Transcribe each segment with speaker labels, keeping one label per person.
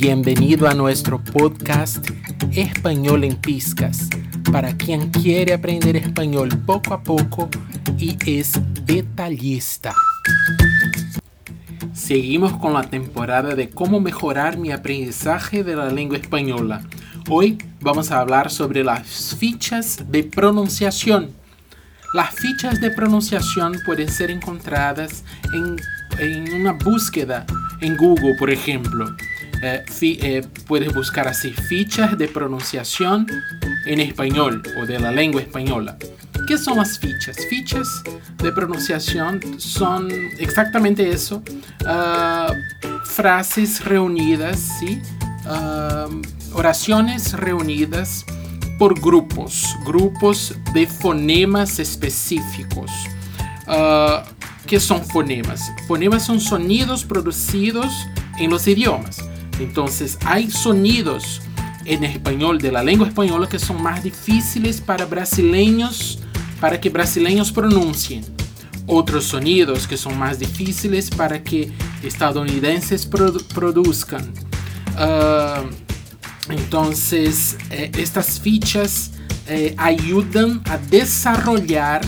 Speaker 1: Bienvenido a nuestro podcast Español en Piscas, para quien quiere aprender español poco a poco y es detallista. Seguimos con la temporada de cómo mejorar mi aprendizaje de la lengua española. Hoy vamos a hablar sobre las fichas de pronunciación. Las fichas de pronunciación pueden ser encontradas en, en una búsqueda en Google, por ejemplo. Eh, eh, puedes buscar así fichas de pronunciación en español o de la lengua española. ¿Qué son las fichas? Fichas de pronunciación son exactamente eso, ah, frases reunidas, ¿sí? Ah, oraciones reunidas por grupos, grupos de fonemas específicos. Uh, ¿Qué son fonemas? Fonemas son sonidos producidos en los idiomas. Entonces hay sonidos en español de la lengua española que son más difíciles para brasileños, para que brasileños pronuncien. Otros sonidos que son más difíciles para que estadounidenses produzcan. Ah, entonces, eh, estas fichas eh, ayudan a desarrollar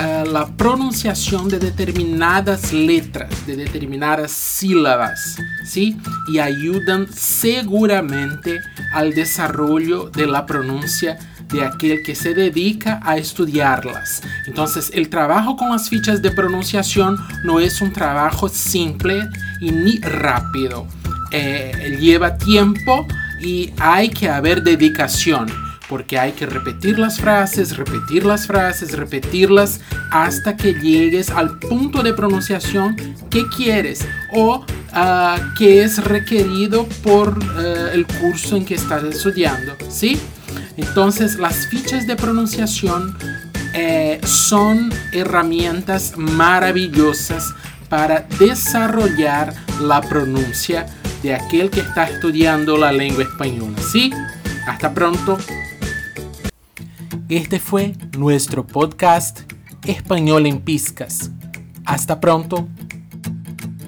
Speaker 1: eh, la pronunciación de determinadas letras, de determinadas sílabas, ¿sí? Y ayudan seguramente al desarrollo de la pronuncia de aquel que se dedica a estudiarlas. Entonces, el trabajo con las fichas de pronunciación no es un trabajo simple y ni rápido. Eh, lleva tiempo y hay que haber dedicación porque hay que repetir las frases, repetir las frases, repetirlas hasta que llegues al punto de pronunciación que quieres o ah, que es requerido por eh, el curso en que estás estudiando, ¿sí? Entonces las fichas de pronunciación eh, son herramientas maravillosas para desarrollar la pronuncia de aquel que está estudiando la lengua española, ¿sí? Hasta pronto. Este fue nuestro podcast Español en Piscas. Hasta pronto.